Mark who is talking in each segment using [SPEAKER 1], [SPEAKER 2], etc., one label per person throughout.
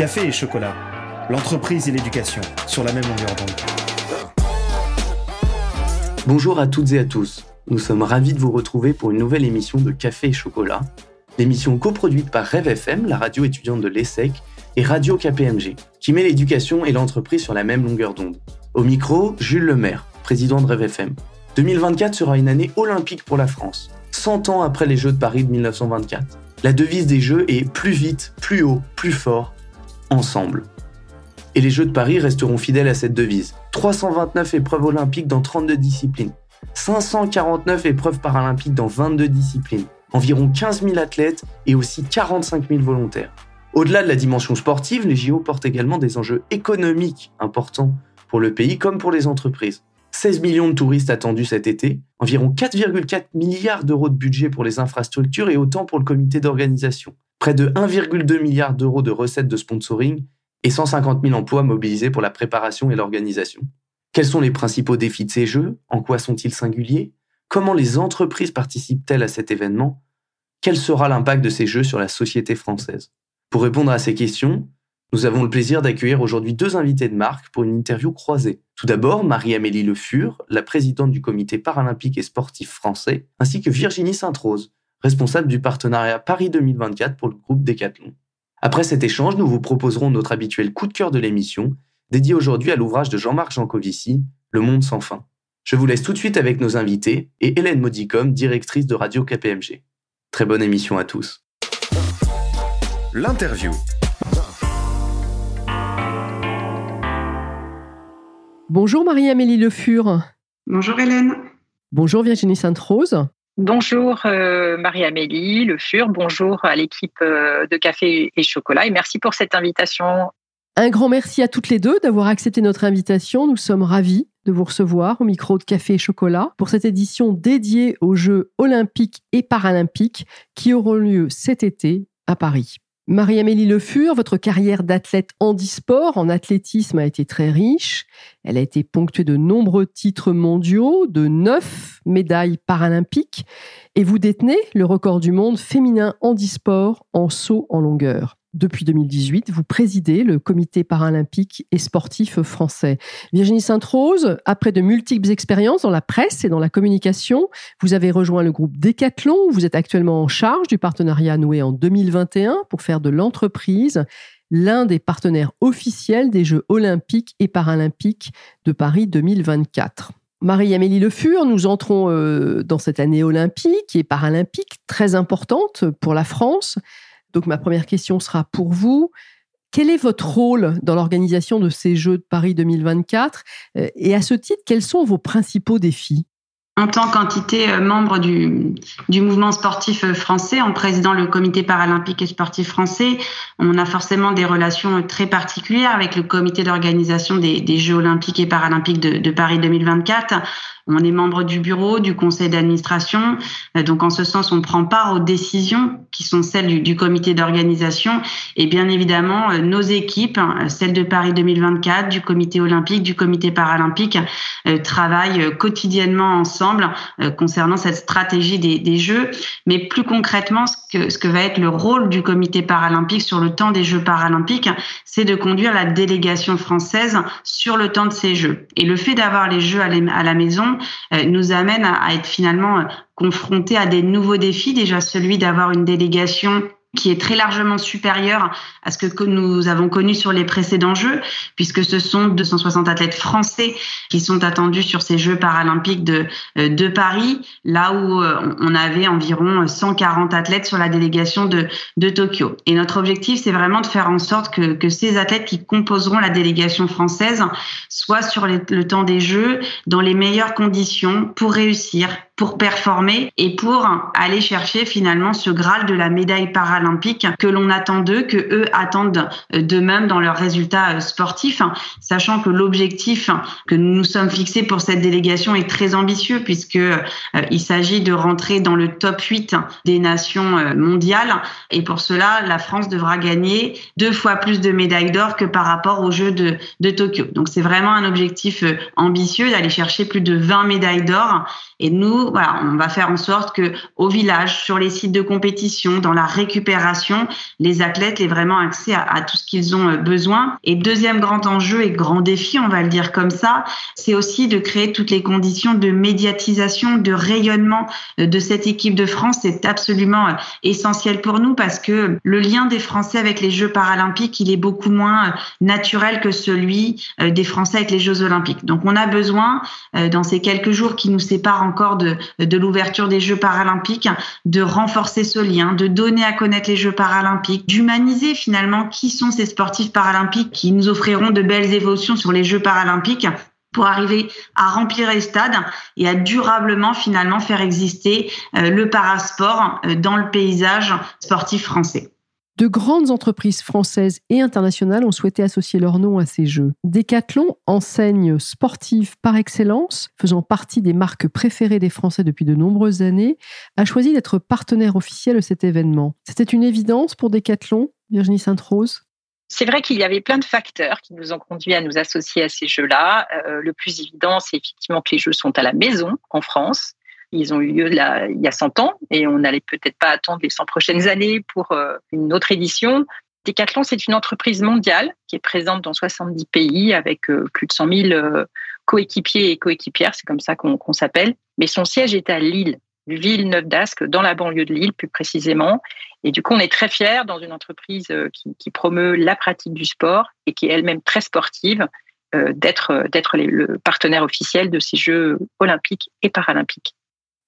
[SPEAKER 1] Café et chocolat, l'entreprise et l'éducation sur la même longueur d'onde.
[SPEAKER 2] Bonjour à toutes et à tous. Nous sommes ravis de vous retrouver pour une nouvelle émission de Café et chocolat, l'émission coproduite par Rêve FM, la radio étudiante de l'ESSEC, et Radio KPMG, qui met l'éducation et l'entreprise sur la même longueur d'onde. Au micro, Jules Lemaire, président de Rêve FM. 2024 sera une année olympique pour la France, 100 ans après les Jeux de Paris de 1924. La devise des Jeux est plus vite, plus haut, plus fort, ensemble. Et les Jeux de Paris resteront fidèles à cette devise. 329 épreuves olympiques dans 32 disciplines, 549 épreuves paralympiques dans 22 disciplines, environ 15 000 athlètes et aussi 45 000 volontaires. Au-delà de la dimension sportive, les JO portent également des enjeux économiques importants pour le pays comme pour les entreprises. 16 millions de touristes attendus cet été, environ 4,4 milliards d'euros de budget pour les infrastructures et autant pour le comité d'organisation, près de 1,2 milliard d'euros de recettes de sponsoring et 150 000 emplois mobilisés pour la préparation et l'organisation. Quels sont les principaux défis de ces Jeux? En quoi sont-ils singuliers? Comment les entreprises participent-elles à cet événement? Quel sera l'impact de ces Jeux sur la société française? Pour répondre à ces questions, nous avons le plaisir d'accueillir aujourd'hui deux invités de marque pour une interview croisée. Tout d'abord, Marie-Amélie Le Fur, la présidente du comité paralympique et sportif français, ainsi que Virginie Sainte-Rose, responsable du partenariat Paris 2024 pour le groupe Decathlon. Après cet échange, nous vous proposerons notre habituel coup de cœur de l'émission, dédié aujourd'hui à l'ouvrage de Jean-Marc Jancovici, Le monde sans fin. Je vous laisse tout de suite avec nos invités et Hélène Modicom, directrice de Radio KPMG. Très bonne émission à tous.
[SPEAKER 1] L'interview.
[SPEAKER 3] Bonjour Marie-Amélie Le Fur.
[SPEAKER 4] Bonjour Hélène.
[SPEAKER 3] Bonjour Virginie Sainte-Rose.
[SPEAKER 5] Bonjour euh, Marie-Amélie Le Fur. Bonjour à l'équipe euh, de Café et Chocolat et merci pour cette invitation.
[SPEAKER 3] Un grand merci à toutes les deux d'avoir accepté notre invitation. Nous sommes ravis de vous recevoir au micro de Café et Chocolat pour cette édition dédiée aux Jeux olympiques et paralympiques qui auront lieu cet été à Paris. Marie-Amélie Le Fur, votre carrière d'athlète handisport en athlétisme a été très riche. Elle a été ponctuée de nombreux titres mondiaux, de neuf médailles paralympiques, et vous détenez le record du monde féminin handisport en saut en longueur. Depuis 2018, vous présidez le comité paralympique et sportif français. Virginie Sainte-Rose, après de multiples expériences dans la presse et dans la communication, vous avez rejoint le groupe Decathlon. Vous êtes actuellement en charge du partenariat noué en 2021 pour faire de l'entreprise l'un des partenaires officiels des Jeux olympiques et paralympiques de Paris 2024. Marie-Amélie Le Fur, nous entrons euh, dans cette année olympique et paralympique très importante pour la France. Donc ma première question sera pour vous. Quel est votre rôle dans l'organisation de ces Jeux de Paris 2024 euh, Et à ce titre, quels sont vos principaux défis?
[SPEAKER 4] En tant qu'entité euh, membre du, mouvement sportif euh, français, en présidant le comité paralympique et sportif français, on a forcément des relations très particulières avec le comité d'organisation des, Jeux olympiques et paralympiques de Paris 2024. On est membre du bureau, du conseil d'administration. Euh, donc, en ce sens, on prend part aux décisions qui sont celles du, comité d'organisation. Et bien évidemment, euh, nos équipes, hein, celles de Paris 2024, du comité olympique, du comité paralympique, euh, travaillent quotidiennement ensemble concernant cette stratégie des, Jeux. Mais plus concrètement, ce que, ce que va être le rôle du comité paralympique sur le temps des Jeux paralympiques, c'est de conduire la délégation française sur le temps de ces Jeux. Et le fait d'avoir les Jeux à la maison, euh, nous amène à, être finalement euh, confrontés à des nouveaux défis. Déjà celui d'avoir une délégation qui est très largement supérieur à ce que nous avons connu sur les précédents Jeux, puisque ce sont 260 athlètes français qui sont attendus sur ces Jeux paralympiques de, euh, de Paris, là où on avait environ 140 athlètes sur la délégation de, de Tokyo. Et notre objectif, c'est vraiment de faire en sorte que, que ces athlètes qui composeront la délégation française soient sur le temps des Jeux dans les meilleures conditions pour réussir, pour performer et pour aller chercher finalement ce graal de la médaille paralympique que l'on attend d'eux, que eux attendent d'eux-mêmes dans leurs résultats euh, sportifs, sachant que l'objectif que nous nous sommes fixés pour cette délégation est très ambitieux puisque euh, il s'agit de rentrer dans le top 8 des nations euh, mondiales et pour cela la France devra gagner deux fois plus de médailles d'or que par rapport aux Jeux de, de Tokyo. Donc c'est vraiment un objectif ambitieux d'aller chercher plus de 20 médailles d'or Et nous, voilà, on va faire en sorte que au village, sur les sites de compétition, dans la récupération, les athlètes aient vraiment accès à, à tout ce qu'ils ont besoin. Et deuxième grand enjeu et grand défi, on va le dire comme ça, c'est aussi de créer toutes les conditions de médiatisation, de rayonnement de cette équipe de France. C'est absolument essentiel pour nous parce que le lien des Français avec les Jeux paralympiques, il est beaucoup moins naturel que celui des Français avec les Jeux olympiques. Donc on a besoin, dans ces quelques jours qui nous séparent encore de, de l'ouverture des Jeux paralympiques, de renforcer ce lien, de donner à connaître les Jeux paralympiques, d'humaniser finalement qui sont ces sportifs paralympiques qui nous offriront de belles évolutions sur les Jeux paralympiques pour arriver à remplir les stades et à durablement finalement faire exister le parasport dans le paysage sportif français.
[SPEAKER 3] De grandes entreprises françaises et internationales ont souhaité associer leur nom à ces Jeux. Decathlon, enseigne sportive par excellence, faisant partie des marques préférées des Français depuis de nombreuses années, a choisi d'être partenaire officiel de cet événement. C'était une évidence pour Decathlon, Virginie Sainte-Rose?
[SPEAKER 5] C'est vrai qu'il y avait plein de facteurs qui nous ont conduits à nous associer à ces jeux-là. Euh, le plus évident, c'est effectivement que les jeux sont à la maison en France. Ils ont eu lieu il y a 100 ans et on n'allait peut-être pas attendre les 100 prochaines années pour euh, une autre édition. Decathlon, c'est une entreprise mondiale qui est présente dans 70 pays avec euh, plus de 100 000 coéquipiers et coéquipières, c'est comme ça qu'on s'appelle. Mais son siège est à Lille, Villeneuve d'Ascq, dans la banlieue de Lille plus précisément. Et du coup, on est très fiers dans une entreprise qui, promeut la pratique du sport et qui est elle-même très sportive d'être le partenaire officiel de ces Jeux olympiques et paralympiques.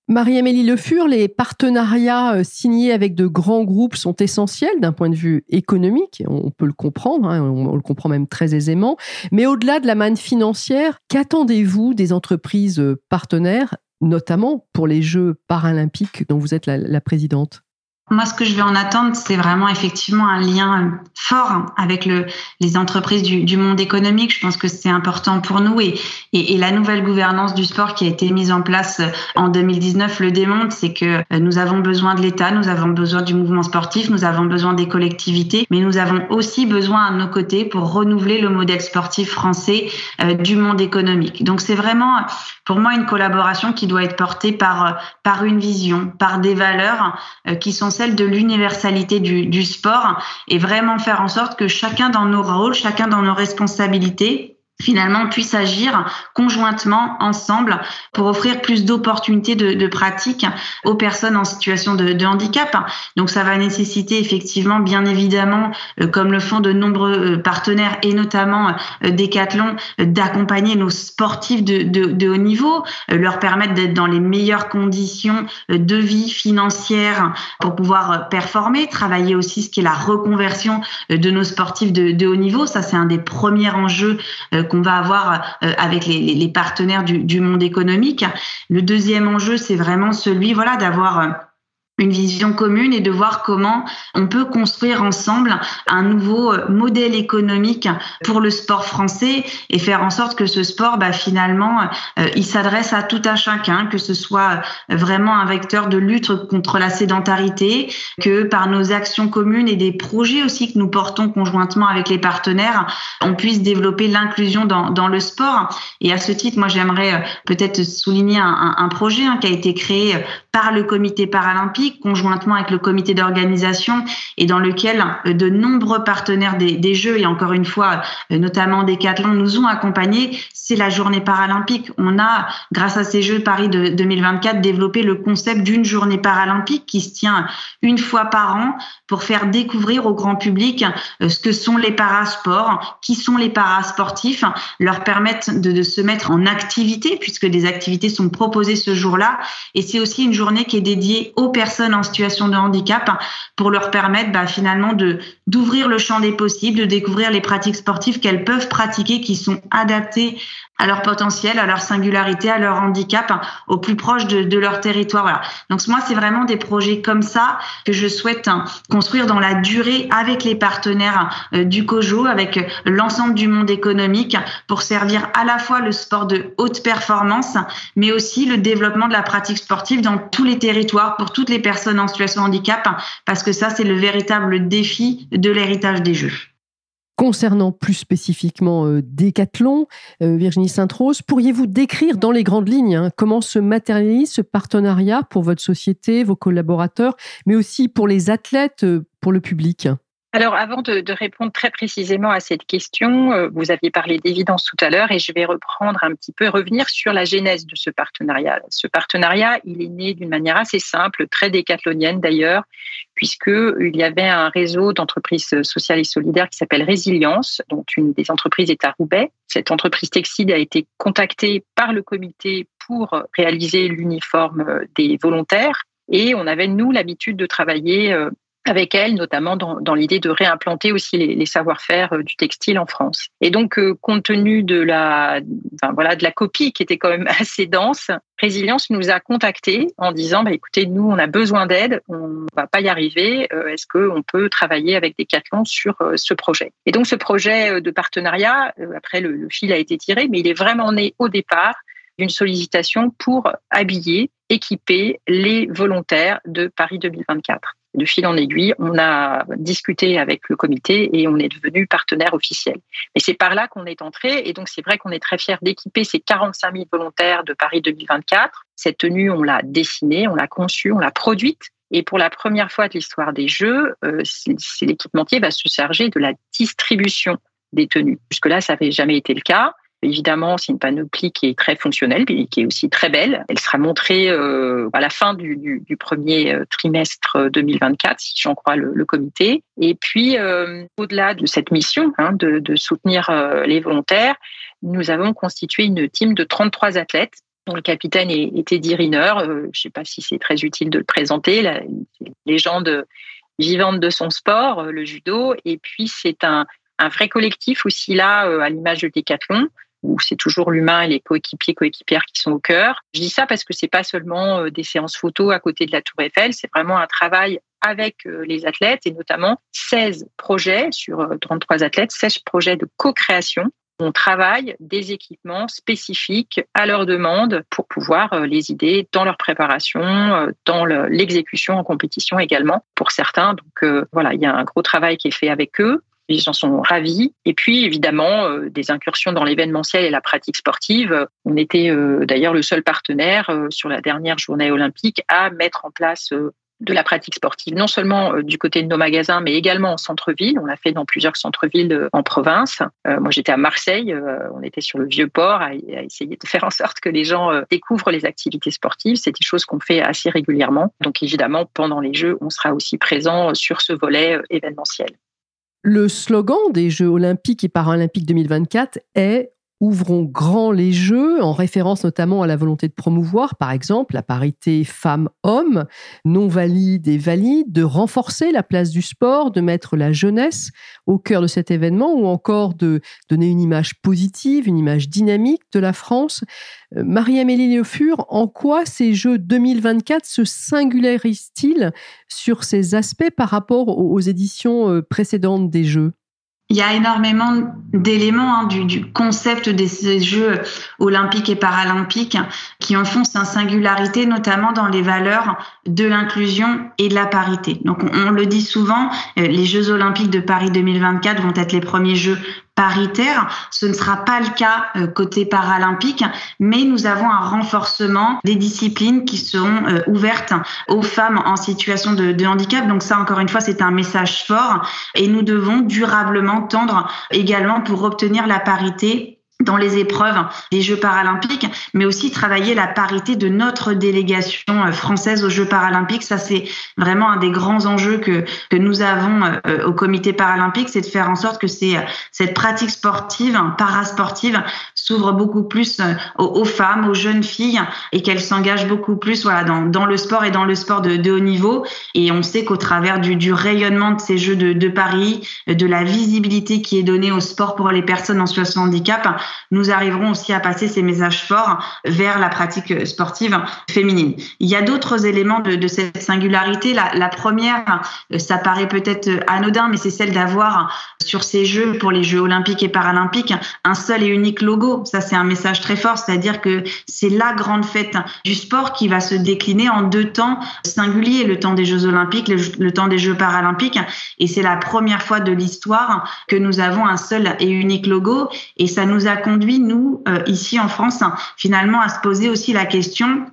[SPEAKER 3] Marie-Amélie Le Fur, les partenariats euh, signés avec de grands groupes sont essentiels d'un point de vue économique, on peut le comprendre, hein, on le comprend même très aisément, mais au-delà de la manne financière, qu'attendez-vous des entreprises euh, partenaires, notamment pour les Jeux paralympiques dont vous êtes la, la présidente?
[SPEAKER 4] Moi, ce que je vais en attendre, c'est vraiment effectivement un lien fort avec le, les entreprises du, monde économique. Je pense que c'est important pour nous et, la nouvelle gouvernance du sport qui a été mise en place en 2019 le démontre, c'est que nous avons besoin de l'État, nous avons besoin du mouvement sportif, nous avons besoin des collectivités, mais nous avons aussi besoin à nos côtés pour renouveler le modèle sportif français euh, du monde économique. Donc c'est vraiment pour moi une collaboration qui doit être portée par, une vision, par des valeurs euh, qui sont de l'universalité du sport et vraiment faire en sorte que chacun dans nos rôles, chacun dans nos responsabilités, finalement puisse agir conjointement ensemble pour offrir plus d'opportunités de, pratique aux personnes en situation de, de, handicap. Donc ça va nécessiter effectivement bien évidemment, euh, comme le font de nombreux euh, partenaires et notamment euh, Decathlon, d'accompagner nos sportifs de, de, haut niveau, leur permettre d'être dans les meilleures conditions de vie financière pour pouvoir performer, travailler aussi ce qui est la reconversion de nos sportifs de, haut niveau. Ça c'est un des premiers enjeux qu'on va avoir euh, avec les, partenaires du, du, monde économique. Le deuxième enjeu, c'est vraiment celui voilà, d'avoir euh, une vision commune et de voir comment on peut construire ensemble un nouveau euh, modèle économique pour le sport français et faire en sorte que ce sport, bah, finalement, euh, il s'adresse à tout à chacun, que ce soit vraiment un vecteur de lutte contre la sédentarité, que par nos actions communes et des projets aussi que nous portons conjointement avec les partenaires, on puisse développer l'inclusion dans, le sport. Et à ce titre, moi, j'aimerais euh, peut-être souligner un, un projet hein, qui a été créé par le comité paralympique conjointement avec le comité d'organisation et dans lequel euh, de nombreux partenaires des, Jeux et encore une fois euh, notamment Decathlon nous ont accompagnés, c'est la journée paralympique. On a, grâce à ces Jeux Paris de 2024, développé le concept d'une journée paralympique qui se tient une fois par an pour faire découvrir au grand public euh, ce que sont les parasports, qui sont les parasportifs, leur permettre de, se mettre en activité puisque des activités sont proposées ce jour-là. Et c'est aussi une journée qui est dédiée aux personnes en situation de handicap pour leur permettre bah, finalement d'ouvrir le champ des possibles, de découvrir les pratiques sportives qu'elles peuvent pratiquer qui sont adaptées à leur potentiel, à leur singularité, à leur handicap, hein, au plus proche de, leur territoire. Voilà. Donc moi, c'est vraiment des projets comme ça que je souhaite hein, construire dans la durée avec les partenaires euh, du COJO, avec euh, l'ensemble du monde économique, pour servir à la fois le sport de haute performance, mais aussi le développement de la pratique sportive dans tous les territoires, pour toutes les personnes en situation de handicap, hein, parce que ça, c'est le véritable défi de l'héritage des Jeux.
[SPEAKER 3] Concernant plus spécifiquement euh, Decathlon, euh, Virginie Sainte-Rose, pourriez-vous décrire dans les grandes lignes hein, comment se matérialise ce partenariat pour votre société, vos collaborateurs, mais aussi pour les athlètes, euh, pour le public?
[SPEAKER 5] Alors, avant de, répondre très précisément à cette question, euh, vous aviez parlé d'évidence tout à l'heure et je vais reprendre un petit peu, revenir sur la genèse de ce partenariat. Ce partenariat, il est né d'une manière assez simple, très décathlonienne d'ailleurs, puisqu'il y avait un réseau d'entreprises sociales et solidaires qui s'appelle Résilience, dont une des entreprises est à Roubaix. Cette entreprise textile a été contactée par le comité pour réaliser l'uniforme des volontaires. Et on avait, nous, l'habitude de travailler euh, avec elle, notamment dans, dans l'idée de réimplanter aussi les, les savoir-faire euh, du textile en France. Et donc, euh, compte tenu de la, enfin, voilà, de la copie qui était quand même assez dense, Résilience nous a contactés en disant, bah, écoutez, nous, on a besoin d'aide, on va pas y arriver. Euh, est-ce qu'on peut travailler avec Decathlon sur ce projet? Et donc, ce projet de partenariat, après le, le fil a été tiré, mais il est vraiment né au départ d'une sollicitation pour habiller, équiper les volontaires de Paris 2024 de fil en aiguille, on a discuté avec le comité et on est devenu partenaire officiel. Mais c'est par là qu'on est entré et donc c'est vrai qu'on est très fiers d'équiper ces 45 000 volontaires de Paris 2024. Cette tenue, on l'a dessinée, on l'a conçue, on l'a produite. Et pour la première fois de l'histoire des Jeux, euh, l'équipementier va se charger de la distribution des tenues. Jusque-là, ça n'avait jamais été le cas. Évidemment, c'est une panoplie qui est très fonctionnelle, et qui est aussi très belle. Elle sera montrée euh, à la fin du, premier euh, trimestre 2024, si j'en crois le, comité. Et puis, euh, au-delà de cette mission hein, de, soutenir euh, les volontaires, nous avons constitué une team de 33 athlètes dont le capitaine était Eddie Riner. je ne sais pas si c'est très utile de le présenter, la légende vivante de son sport, le judo. Et puis, c'est un, un vrai collectif aussi là, à l'image de Decathlon, où c'est toujours l'humain et les coéquipiers, coéquipières qui sont au cœur. Je dis ça parce que c'est pas seulement euh, des séances photos à côté de la Tour Eiffel, c'est vraiment un travail avec euh, les athlètes et notamment 16 projets sur 33 euh, athlètes, 16 projets de co-création. On travaille des équipements spécifiques à leur demande pour pouvoir les aider dans leur préparation, dans l'exécution en compétition également pour certains. Donc voilà, il y a un gros travail qui est fait avec eux les gens sont ravis. Et puis, évidemment, euh, des incursions dans l'événementiel et la pratique sportive. On était euh, d'ailleurs le seul partenaire euh, sur la dernière journée olympique à mettre en place de la pratique sportive, non seulement du côté de nos magasins, mais également en centre-ville. On l'a fait dans plusieurs centres-villes en province. moi, j'étais à Marseille, on était sur le vieux port à, essayer de faire en sorte que les gens découvrent les activités sportives. C'est des choses qu'on fait assez régulièrement. Donc, évidemment, pendant les Jeux, on sera aussi présent sur ce volet événementiel.
[SPEAKER 3] Le slogan des Jeux olympiques et paralympiques 2024 est ouvrons grand les jeux, en référence notamment à la volonté de promouvoir, par exemple, la parité femmes-hommes, non valides et valides, de renforcer la place du sport, de mettre la jeunesse au cœur de cet événement, ou encore de donner une image positive, une image dynamique de la France. Euh, Marie-Amélie Léofur, en quoi ces Jeux 2024 se singularisent-ils sur ces aspects par rapport aux éditions euh, précédentes des Jeux?
[SPEAKER 4] Il y a énormément d'éléments hein, du, concept de ces Jeux olympiques et paralympiques qui en font sa singularité, notamment dans les valeurs de l'inclusion et de la parité. Donc on, on, le dit souvent, euh, les Jeux olympiques de Paris 2024 vont être les premiers Jeux paritaire. Ce ne sera pas le cas euh, côté paralympique, mais nous avons un renforcement des disciplines qui seront euh, ouvertes aux femmes en situation de, de handicap. Donc ça, encore une fois, c'est un message fort et nous devons durablement tendre également pour obtenir la parité dans les épreuves des Jeux paralympiques, mais aussi travailler la parité de notre délégation euh, française aux Jeux paralympiques. Ça, c'est vraiment un des grands enjeux que, nous avons euh, au comité paralympique, c'est de faire en sorte que cette pratique sportive, parasportive, s'ouvre beaucoup plus euh, aux, femmes, aux jeunes filles, et qu'elles s'engagent beaucoup plus voilà, dans, le sport et dans le sport de, haut niveau. Et on sait qu'au travers du, du rayonnement de ces Jeux de, de Paris, de la visibilité qui est donnée au sport pour les personnes en situation de handicap, nous arriverons aussi à passer ces messages forts vers la pratique sportive féminine. Il y a d'autres éléments de, cette singularité. La, la première, ça paraît peut-être anodin, mais c'est celle d'avoir sur ces Jeux, pour les Jeux olympiques et paralympiques, un seul et unique logo. Ça, c'est un message très fort, c'est-à-dire que c'est la grande fête du sport qui va se décliner en deux temps singuliers, le temps des Jeux olympiques, le, temps des Jeux paralympiques. Et c'est la première fois de l'histoire que nous avons un seul et unique logo. Et ça nous a conduit, nous, euh, ici en France, finalement, à se poser aussi la question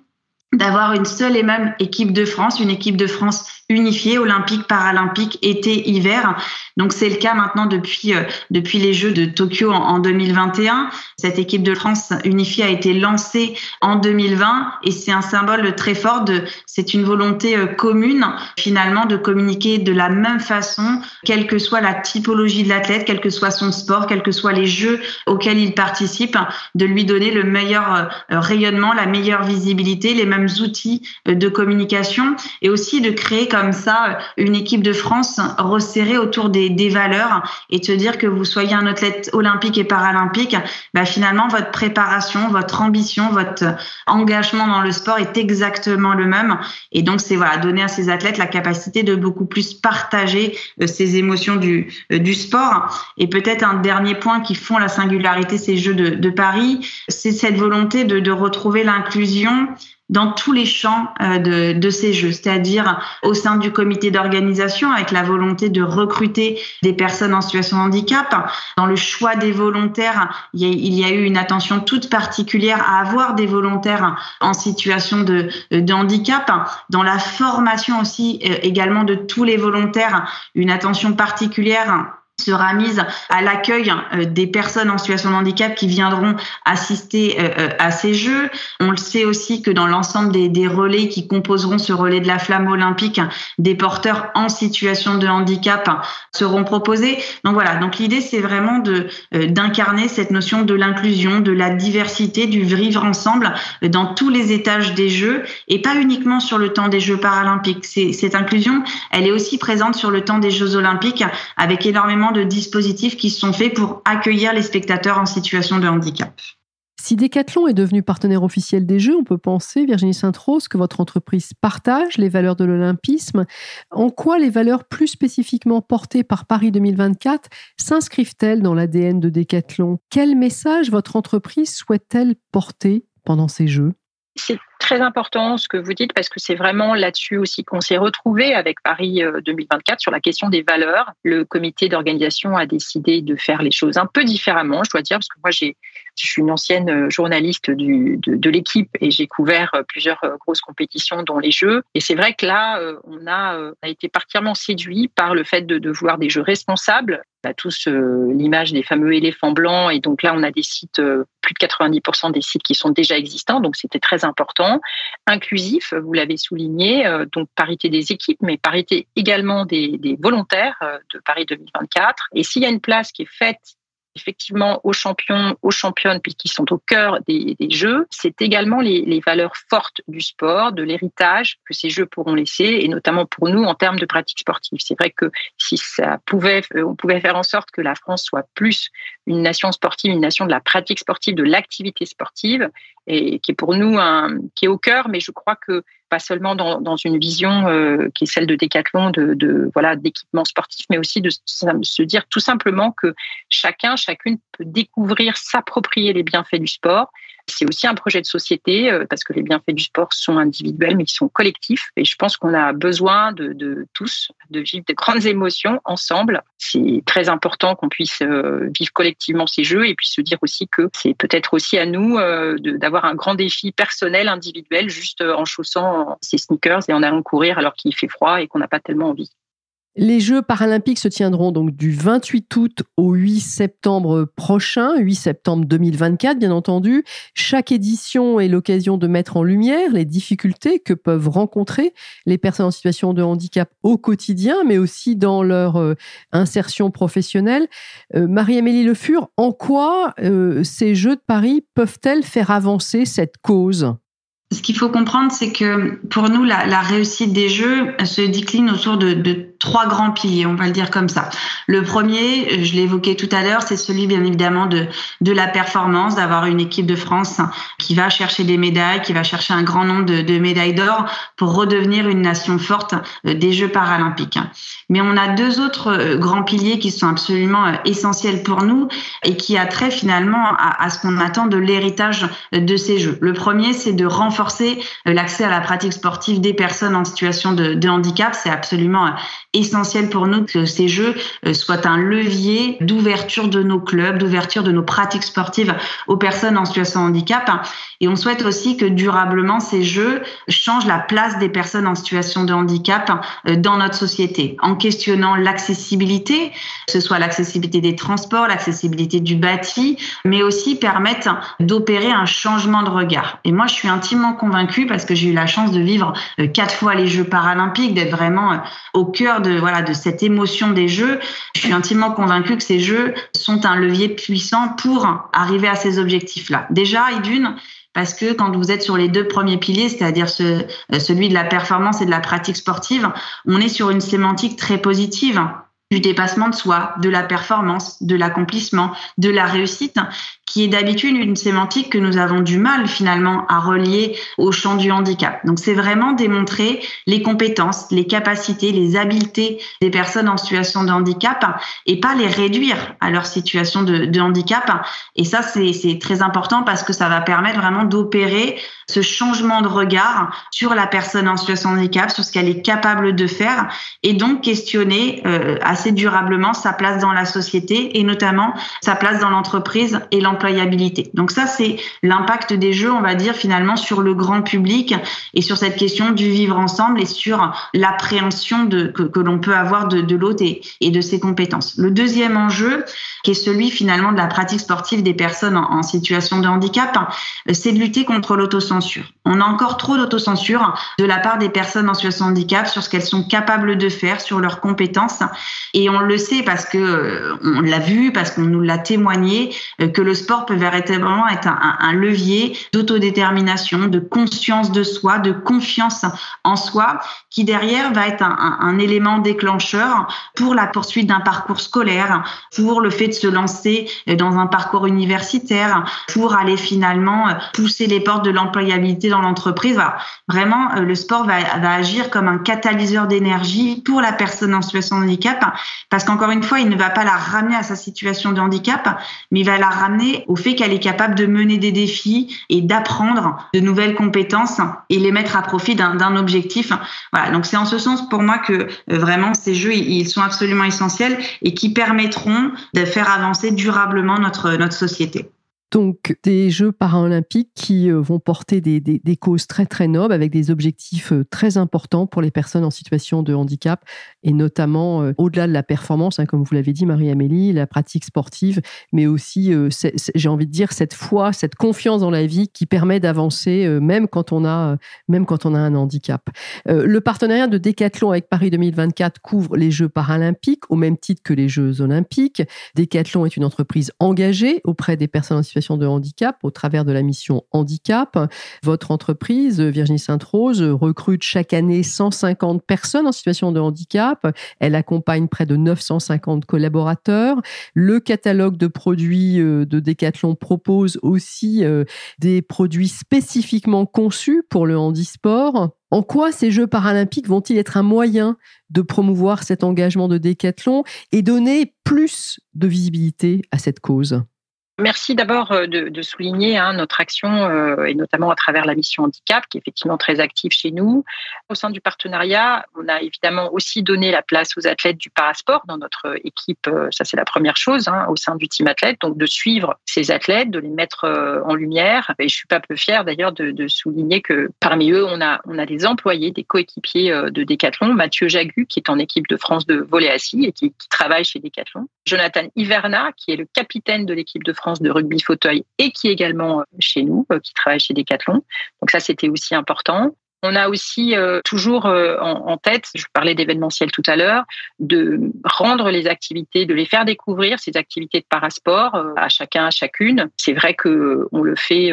[SPEAKER 4] d'avoir une seule et même équipe de France, une équipe de France unifiée, olympique, paralympique, été, hiver. Donc c'est le cas maintenant depuis euh, depuis les Jeux de Tokyo en, 2021. Cette équipe de France unifiée a été lancée en 2020 et c'est un symbole très fort de c'est une volonté euh, commune finalement de communiquer de la même façon, quelle que soit la typologie de l'athlète, quel que soit son sport, quels que soient les jeux auxquels il participe, de lui donner le meilleur euh, rayonnement, la meilleure visibilité, les mêmes outils euh, de communication et aussi de créer comme ça euh, une équipe de France resserrée autour des, valeurs et te dire que vous soyez un athlète olympique et paralympique, bah finalement votre préparation, votre ambition, votre engagement dans le sport est exactement le même. Et donc c'est voilà donner à ces athlètes la capacité de beaucoup plus partager euh, ces émotions du du sport. Et peut-être un dernier point qui font la singularité ces Jeux de, Paris, c'est cette volonté de retrouver l'inclusion dans tous les champs euh, de, de ces jeux, c'est-à-dire au sein du comité d'organisation avec la volonté de recruter des personnes en situation de handicap. Dans le choix des volontaires, il y a, il y a eu une attention toute particulière à avoir des volontaires en situation de, de handicap. Dans la formation aussi euh, également de tous les volontaires, une attention particulière sera mise à l'accueil euh, des personnes en situation de handicap qui viendront assister euh, euh, à ces Jeux. On le sait aussi que dans l'ensemble des, relais qui composeront ce relais de la flamme olympique, des porteurs en situation de handicap seront proposés. Donc voilà, donc l'idée c'est vraiment d'incarner cette notion de l'inclusion, de la diversité, du vivre ensemble dans tous les étages des Jeux et pas uniquement sur le temps des Jeux paralympiques. Cette inclusion, elle est aussi présente sur le temps des Jeux olympiques avec énormément de dispositifs qui sont faits pour accueillir les spectateurs en situation de handicap.
[SPEAKER 3] Si Decathlon est devenu partenaire officiel des Jeux, on peut penser, Virginie Sainte-Rose, que votre entreprise partage les valeurs de l'Olympisme. En quoi les valeurs plus spécifiquement portées par Paris 2024 s'inscrivent-elles dans l'ADN de Decathlon? Quel message votre entreprise souhaite-t-elle porter pendant ces Jeux?
[SPEAKER 5] C'est très important ce que vous dites parce que c'est vraiment là-dessus aussi qu'on s'est retrouvé avec Paris 2024 euh, sur la question des valeurs. Le comité d'organisation a décidé de faire les choses un peu différemment, je dois dire, parce que moi j'ai je suis une ancienne euh, journaliste du, de, l'équipe et j'ai couvert euh, plusieurs grosses compétitions dont les Jeux. Et c'est vrai que là, on a, a été particulièrement séduit par le fait de, voir des Jeux responsables on a tous l'image des fameux éléphants blancs et donc là on a des sites, plus de 90% des sites qui sont déjà existants, donc c'était très important. Inclusif, vous l'avez souligné, euh, donc parité des équipes, mais parité également des, des volontaires de Paris 2024. Et s'il y a une place qui est faite effectivement aux champions, aux championnes, puisqu'ils sont au cœur des, Jeux, c'est également les, les, valeurs fortes du sport, de l'héritage que ces Jeux pourront laisser, et notamment pour nous en termes de pratique sportive. C'est vrai que si ça pouvait, euh, on pouvait faire en sorte que la France soit plus une nation sportive, une nation de la pratique sportive, de l'activité sportive, et qui est pour nous qui est au cœur, mais je crois que pas seulement dans, dans une vision euh, qui est celle de décathlon, de, de voilà d'équipement sportif, mais aussi de se dire tout simplement que chacun, chacune peut découvrir, s'approprier les bienfaits du sport c'est aussi un projet de société euh, parce que les bienfaits du sport sont individuels mais ils sont collectifs. Et je pense qu'on a besoin de, tous de vivre de grandes émotions ensemble. C'est très important qu'on puisse euh, vivre collectivement ces jeux et puis se dire aussi que c'est peut-être aussi à nous euh, d'avoir un grand défi personnel, individuel, juste en chaussant ses sneakers et en allant courir alors qu'il fait froid et qu'on n'a pas tellement envie.
[SPEAKER 3] Les Jeux paralympiques se tiendront donc du 28 août au 8 septembre prochain, 8 septembre 2024 bien entendu. Chaque édition est l'occasion de mettre en lumière les difficultés que peuvent rencontrer les personnes en situation de handicap au quotidien, mais aussi dans leur euh, insertion professionnelle. Euh, Marie-Amélie Le Fur, en quoi euh, ces Jeux de Paris peuvent-elles faire avancer cette cause?
[SPEAKER 4] Ce qu'il faut comprendre, c'est que pour nous, la, réussite des Jeux se décline autour de trois grands piliers, on va le dire comme ça. Le premier, je l'ai évoqué tout à l'heure, c'est celui bien évidemment de, de la performance, d'avoir une équipe de France qui va chercher des médailles, qui va chercher un grand nombre de, médailles d'or pour redevenir une nation forte euh, des Jeux paralympiques. Mais on a deux autres euh, grands piliers qui sont absolument euh, essentiels pour nous et qui a trait finalement à, ce qu'on attend de l'héritage de ces Jeux. Le premier, c'est de renforcer l'accès à la pratique sportive des personnes en situation de handicap. C'est absolument essentiel pour nous que ces Jeux soient un levier d'ouverture de nos clubs, d'ouverture de nos pratiques sportives aux personnes en situation de handicap. Et on souhaite aussi que durablement ces Jeux changent la place des personnes en situation de handicap dans notre société en questionnant l'accessibilité, que ce soit l'accessibilité des transports, l'accessibilité du bâti, mais aussi permettre d'opérer un changement de regard. Et moi, je suis intimement convaincue parce que j'ai eu la chance de vivre euh, quatre fois les Jeux paralympiques, d'être vraiment euh, au cœur de voilà de cette émotion des Jeux. Je suis intimement convaincue que ces Jeux sont un levier puissant pour arriver à ces objectifs-là. Déjà, et parce que quand vous êtes sur les deux premiers piliers, c'est-à-dire ce, euh, celui de la performance et de la pratique sportive, on est sur une sémantique très positive du dépassement de soi, de la performance, de l'accomplissement, de la réussite, qui est d'habitude une sémantique que nous avons du mal finalement à relier au champ du handicap. Donc c'est vraiment démontrer les compétences, les capacités, les habiletés des personnes en situation de handicap et pas les réduire à leur situation de, handicap. Et ça c'est très important parce que ça va permettre vraiment d'opérer ce changement de regard sur la personne en situation de handicap, sur ce qu'elle est capable de faire et donc questionner euh, assez durablement sa place dans la société et notamment sa place dans l'entreprise et l'entreprise donc ça, c'est l'impact des jeux, on va dire, finalement, sur le grand public et sur cette question du vivre ensemble et sur l'appréhension que, l'on peut avoir de, l'autre et, de ses compétences. Le deuxième enjeu, qui est celui finalement de la pratique sportive des personnes en, situation de handicap, c'est de lutter contre l'autocensure. On a encore trop d'autocensure de la part des personnes en situation de handicap sur ce qu'elles sont capables de faire, sur leurs compétences. Et on le sait parce que euh, on l'a vu, parce qu'on nous l'a témoigné, euh, que le sport peut véritablement être un, levier d'autodétermination, de conscience de soi, de confiance en soi, qui derrière va être un, élément déclencheur pour la poursuite d'un parcours scolaire, pour le fait de se lancer dans un parcours universitaire, pour aller finalement pousser les portes de l'employabilité dans l'entreprise. Vraiment, euh, le sport va, va agir comme un catalyseur d'énergie pour la personne en situation de handicap, parce qu'encore une fois, il ne va pas la ramener à sa situation de handicap, mais il va la ramener au fait qu'elle est capable de mener des défis et d'apprendre de nouvelles compétences et les mettre à profit d'un objectif. Voilà, donc c'est en ce sens pour moi que euh, vraiment ces jeux, ils sont absolument essentiels et qui permettront de faire avancer durablement notre, notre société
[SPEAKER 3] donc des Jeux paralympiques qui euh, vont porter des, causes très très nobles avec des objectifs euh, très importants pour les personnes en situation de handicap et notamment euh, au-delà de la performance, hein, comme vous l'avez dit Marie-Amélie, la pratique sportive, mais aussi, j'ai envie de dire, cette foi, cette confiance dans la vie qui permet d'avancer même quand on a même quand on a un handicap. le partenariat de Decathlon avec Paris 2024 couvre les Jeux paralympiques au même titre que les Jeux olympiques. Decathlon est une entreprise engagée auprès des personnes en situation de handicap au travers de la mission Handicap. Votre entreprise, Virginie Sainte-Rose, recrute chaque année 150 personnes en situation de handicap. Elle accompagne près de 950 collaborateurs. Le catalogue de produits euh, de Decathlon propose aussi euh, des produits spécifiquement conçus pour le handisport. En quoi ces Jeux paralympiques vont-ils être un moyen de promouvoir cet engagement de Decathlon et donner plus de visibilité à cette cause?
[SPEAKER 5] Merci d'abord euh, de, souligner hein, notre action euh, et notamment à travers la mission handicap qui est effectivement très active chez nous. Au sein du partenariat, on a évidemment aussi donné la place aux athlètes du parasport dans notre équipe. Euh, ça c'est la première chose hein, au sein du team athlète, donc de suivre ces athlètes, de les mettre en lumière. Et je suis pas peu fière d'ailleurs de, souligner que parmi eux, on a on a des employés, des coéquipiers de Decathlon. Mathieu Jagu qui est en équipe de France de volley assis et qui, qui travaille chez Decathlon. Jonathan Iverna qui est le capitaine de l'équipe de France de rugby fauteuil et qui est également euh, chez nous, euh, qui travaille chez Decathlon. Donc ça, c'était aussi important. On a aussi euh, toujours en, tête, je parlais d'événementiel tout à l'heure, de rendre les activités, de les faire découvrir ces activités de parasport à chacun, à chacune. C'est vrai que on le fait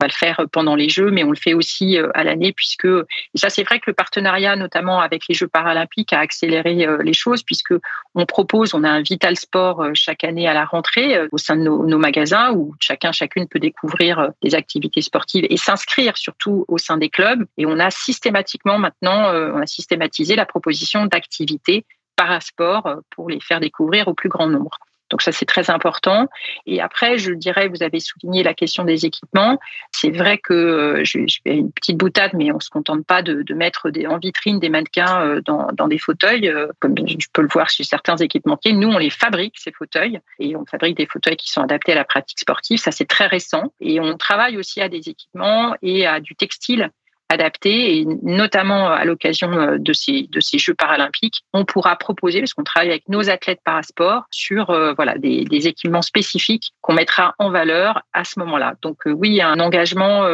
[SPEAKER 5] va le faire pendant les Jeux, mais on le fait aussi à l'année, puisque et ça c'est vrai que le partenariat, notamment avec les Jeux paralympiques, a accéléré les choses, puisque on propose, on a un Vital Sport chaque année à la rentrée au sein de nos, nos magasins, où chacun, chacune peut découvrir des activités sportives et s'inscrire surtout au sein des clubs. Et on a systématiquement maintenant, on a systématisé la proposition d'activités parasport pour les faire découvrir au plus grand nombre. Donc ça, c'est très important. Et après, je dirais, vous avez souligné la question des équipements. C'est vrai que euh, je, fais une petite boutade, mais on se contente pas de, mettre des, en vitrine des mannequins euh, dans, des fauteuils, euh, comme je peux le voir chez certains équipementiers. Nous, on les fabrique, ces fauteuils, et on fabrique des fauteuils qui sont adaptés à la pratique sportive. Ça, c'est très récent. Et on travaille aussi à des équipements et à du textile adaptés et notamment à l'occasion euh, de ces, de ces Jeux paralympiques, on pourra proposer, parce qu'on travaille avec nos athlètes parasport, sur euh, voilà, des, des, équipements spécifiques qu'on mettra en valeur à ce moment-là. Donc euh, oui, un engagement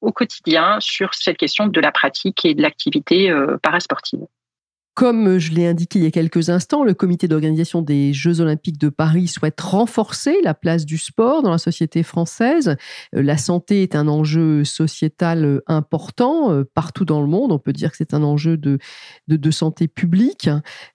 [SPEAKER 5] au quotidien sur cette question de la pratique et de l'activité parasportive.
[SPEAKER 3] Comme je l'ai indiqué il y a quelques instants, le comité d'organisation des Jeux olympiques de Paris souhaite renforcer la place du sport dans la société française. Euh, la santé est un enjeu sociétal euh, important euh, partout dans le monde. On peut dire que c'est un enjeu de, de, santé publique.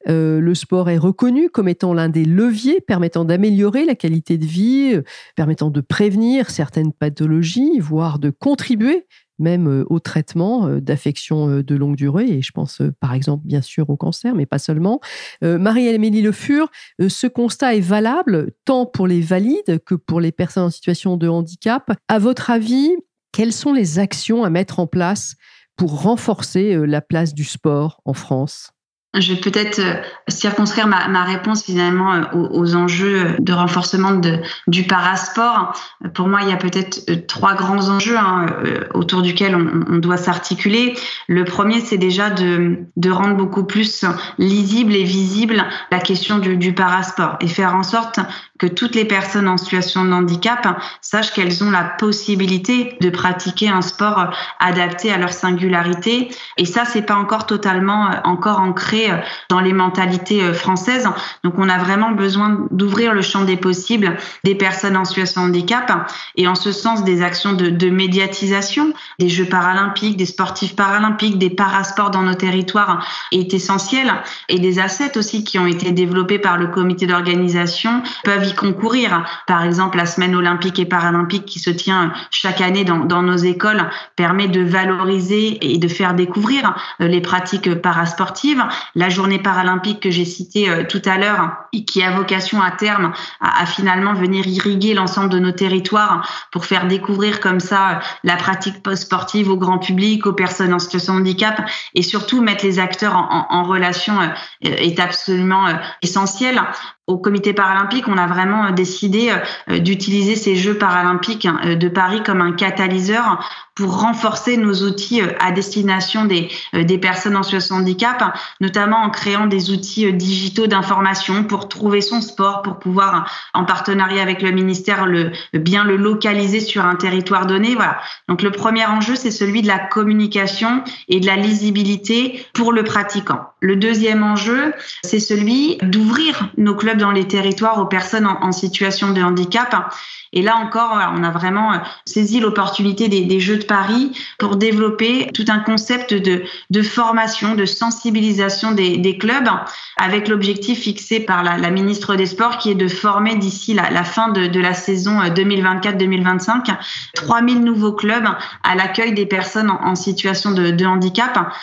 [SPEAKER 3] le sport est reconnu comme étant l'un des leviers permettant d'améliorer la qualité de vie, permettant de prévenir certaines pathologies, voire de contribuer même euh, au traitement euh, d'affections euh, de longue durée, et je pense par exemple bien sûr au cancer, mais pas seulement. Marie-Amélie Le Fur, ce constat est valable tant pour les valides que pour les personnes en situation de handicap. À votre avis, quelles sont les actions à mettre en place pour renforcer la place du sport en France?
[SPEAKER 4] Je vais peut-être euh, circonscrire ma, réponse finalement euh, aux, enjeux de renforcement du parasport. Pour moi, il y a peut-être euh, trois grands enjeux hein, autour duquel on, doit s'articuler. Le premier, c'est déjà de, de, rendre beaucoup plus lisible et visible la question du, du parasport et faire en sorte que toutes les personnes en situation de handicap sachent qu'elles ont la possibilité de pratiquer un sport adapté à leur singularité. Et ça, c'est pas encore totalement encore ancré dans les mentalités euh, françaises. Donc, on a vraiment besoin d'ouvrir le champ des possibles des personnes en situation de handicap et en ce sens des actions de, de médiatisation des Jeux paralympiques, des sportifs paralympiques, des parasports dans nos territoires est essentiel et des assets aussi qui ont été développés par le comité d'organisation peuvent concourir. Par exemple, la semaine olympique et paralympique qui se tient chaque année dans, nos écoles permet de valoriser et de faire découvrir euh, les pratiques parasportives la journée paralympique que j'ai citée euh, tout à l'heure, qui a vocation à terme à, finalement venir irriguer l'ensemble de nos territoires pour faire découvrir comme ça euh, la pratique sportive au grand public, aux personnes en situation de handicap et surtout mettre les acteurs en, en relation est absolument essentiel au comité paralympique, on a vraiment décidé d'utiliser ces Jeux paralympiques hein, de Paris comme un catalyseur pour renforcer nos outils euh, à destination des, euh, des personnes en situation de handicap, notamment en créant des outils euh, digitaux d'information pour trouver son sport, pour pouvoir, en partenariat avec le ministère, le, bien le localiser sur un territoire donné. Voilà. Donc le premier enjeu, c'est celui de la communication et de la lisibilité pour le pratiquant. Le deuxième enjeu, c'est celui d'ouvrir nos clubs dans les territoires aux personnes en, situation de handicap et là encore, on a vraiment euh, saisi l'opportunité des, Jeux de Paris pour développer tout un concept de, formation, de sensibilisation des, clubs, avec l'objectif fixé par la, ministre des Sports qui est de former d'ici la, fin de, la saison 2024-2025 euh, 3000 nouveaux clubs à l'accueil des personnes en, situation de handicap.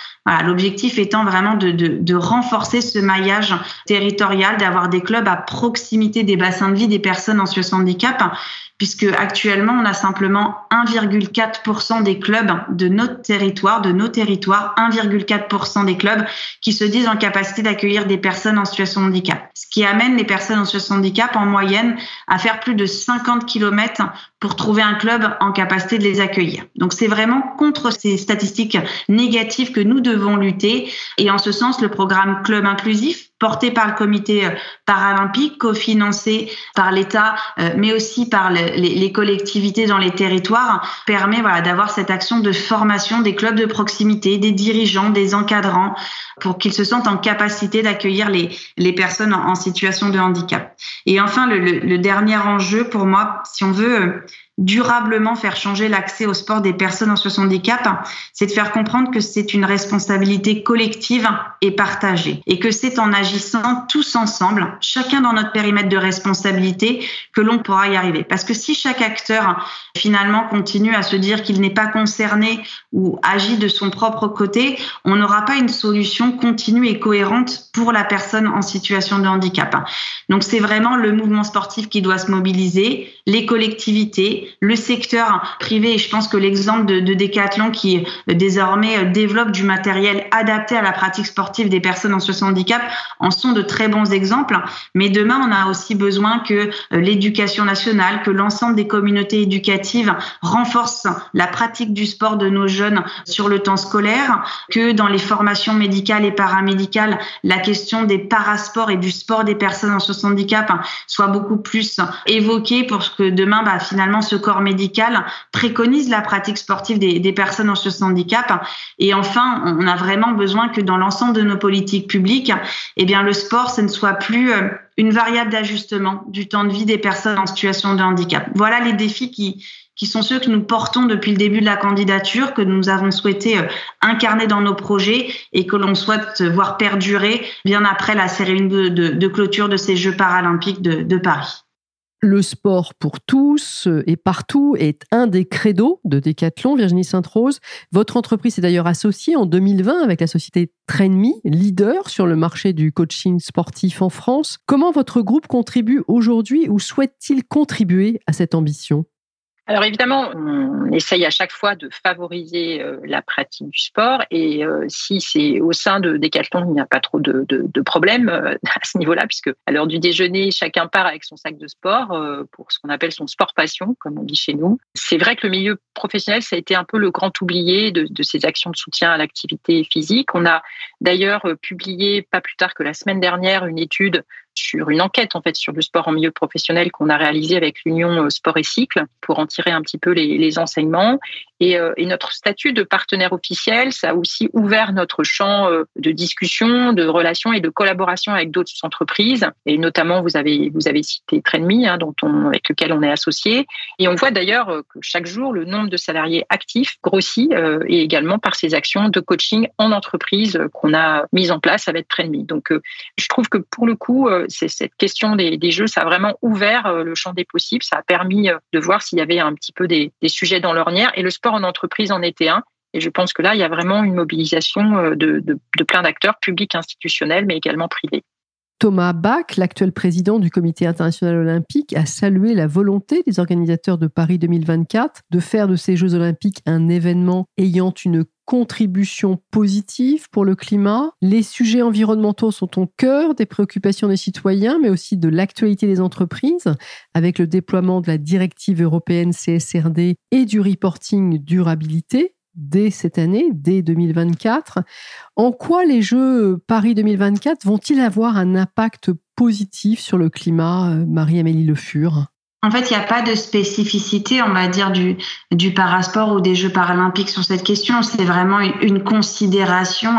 [SPEAKER 4] L'objectif étant vraiment de, de, de, renforcer ce maillage territorial, d'avoir des clubs à proximité des bassins de vie des personnes en situation de handicap puisque actuellement on a simplement 1,4% des clubs de notre territoire, de nos territoires, 1,4% des clubs qui se disent en capacité d'accueillir des personnes en situation de handicap. Ce qui amène les personnes en situation de handicap en moyenne à faire plus de 50 km pour trouver un club en capacité de les accueillir. Donc c'est vraiment contre ces statistiques négatives que nous devons lutter et en ce sens le programme Club inclusif porté par le comité euh, paralympique, cofinancé par l'État, euh, mais aussi par les, collectivités dans les territoires, permet voilà, d'avoir cette action de formation des clubs de proximité, des dirigeants, des encadrants, pour qu'ils se sentent en capacité d'accueillir les, les personnes en, situation de handicap. Et enfin, le, dernier enjeu pour moi, si on veut euh, durablement faire changer l'accès au sport des personnes en situation de handicap, c'est de faire comprendre que c'est une responsabilité collective et partagée et que c'est en agissant tous ensemble, chacun dans notre périmètre de responsabilité, que l'on pourra y arriver. Parce que si chaque acteur finalement continue à se dire qu'il n'est pas concerné ou agit de son propre côté, on n'aura pas une solution continue et cohérente pour la personne en situation de handicap. Donc c'est vraiment le mouvement sportif qui doit se mobiliser, les collectivités, le secteur privé. Et je pense que l'exemple de, de Decathlon qui euh, désormais euh, développe du matériel adapté à la pratique sportive des personnes en situation de handicap en sont de très bons exemples. Mais demain, on a aussi besoin que euh, l'éducation nationale, que l'ensemble des communautés éducatives renforcent la pratique du sport de nos jeunes sur le temps scolaire, que dans les formations médicales et paramédicales, la question des parasports et du sport des personnes en situation de handicap soit beaucoup plus évoquée pour que demain, bah, finalement, ce corps médical préconise la pratique sportive des, personnes en situation de handicap. Et enfin, on a vraiment besoin que dans l'ensemble de nos politiques publiques, eh bien, le sport, ce ne soit plus euh, une variable d'ajustement du temps de vie des personnes en situation de handicap. Voilà les défis qui, qui sont ceux que nous portons depuis le début de la candidature, que nous avons souhaité euh, incarner dans nos projets et que l'on souhaite voir perdurer bien après la cérémonie de, clôture de ces Jeux paralympiques de Paris.
[SPEAKER 3] Le sport pour tous et partout est un des credos de Decathlon, Virginie Sainte-Rose. Votre entreprise est d'ailleurs associée en 2020 avec la société Trainme, leader sur le marché du coaching sportif en France. Comment votre groupe contribue aujourd'hui ou souhaite-t-il contribuer à cette ambition?
[SPEAKER 5] Alors évidemment, on essaye à chaque fois de favoriser euh, la pratique du sport et euh, si c'est au sein de Decathlon, il n'y a pas trop de, de, problèmes euh, à ce niveau-là, puisque à l'heure du déjeuner, chacun part avec son sac de sport pour ce qu'on appelle son sport passion, comme on dit chez nous. C'est vrai que le milieu professionnel, ça a été un peu le grand oublié de, de ces actions de soutien à l'activité physique. On a d'ailleurs publié, pas plus tard que la semaine dernière, une étude sur une enquête en fait sur le sport en milieu professionnel qu'on a réalisé avec l'Union euh, Sport et Cycle pour en tirer un petit peu les, enseignements. Et, euh, et, notre statut de partenaire officiel, ça a aussi ouvert notre champ euh, de discussion, de relations et de collaboration avec d'autres entreprises. Et notamment, vous avez vous avez cité Trainme, hein, dont on avec lequel on est associé. Et on voit d'ailleurs que chaque jour le nombre de salariés actifs grossit et également par ces actions de coaching en entreprise qu'on a mises en place avec Trainme. Donc, je trouve que pour le coup cette question des, jeux, ça a vraiment ouvert euh, le champ des possibles. Ça a permis euh, de voir s'il y avait un petit peu des, sujets dans l'ornière. Et le sport en entreprise en était un. Et je pense que là, il y a vraiment une mobilisation euh, de, de plein d'acteurs, publics, institutionnels, mais également privés.
[SPEAKER 3] Thomas Bach, l'actuel président du Comité international olympique, a salué la volonté des organisateurs de Paris 2024 de faire de ces Jeux olympiques un événement ayant une contribution positive pour le climat. Les sujets environnementaux sont au cœur des préoccupations des citoyens, mais aussi de l'actualité des entreprises, avec le déploiement de la directive européenne CSRD et du reporting durabilité dès cette année, dès 2024. En quoi les Jeux Paris 2024 vont-ils avoir un impact positif sur le climat, euh, Marie-Amélie Le Fur?
[SPEAKER 4] En fait, il n'y a pas de spécificité, on va dire, du, du parasport ou des Jeux paralympiques sur cette question. C'est vraiment une considération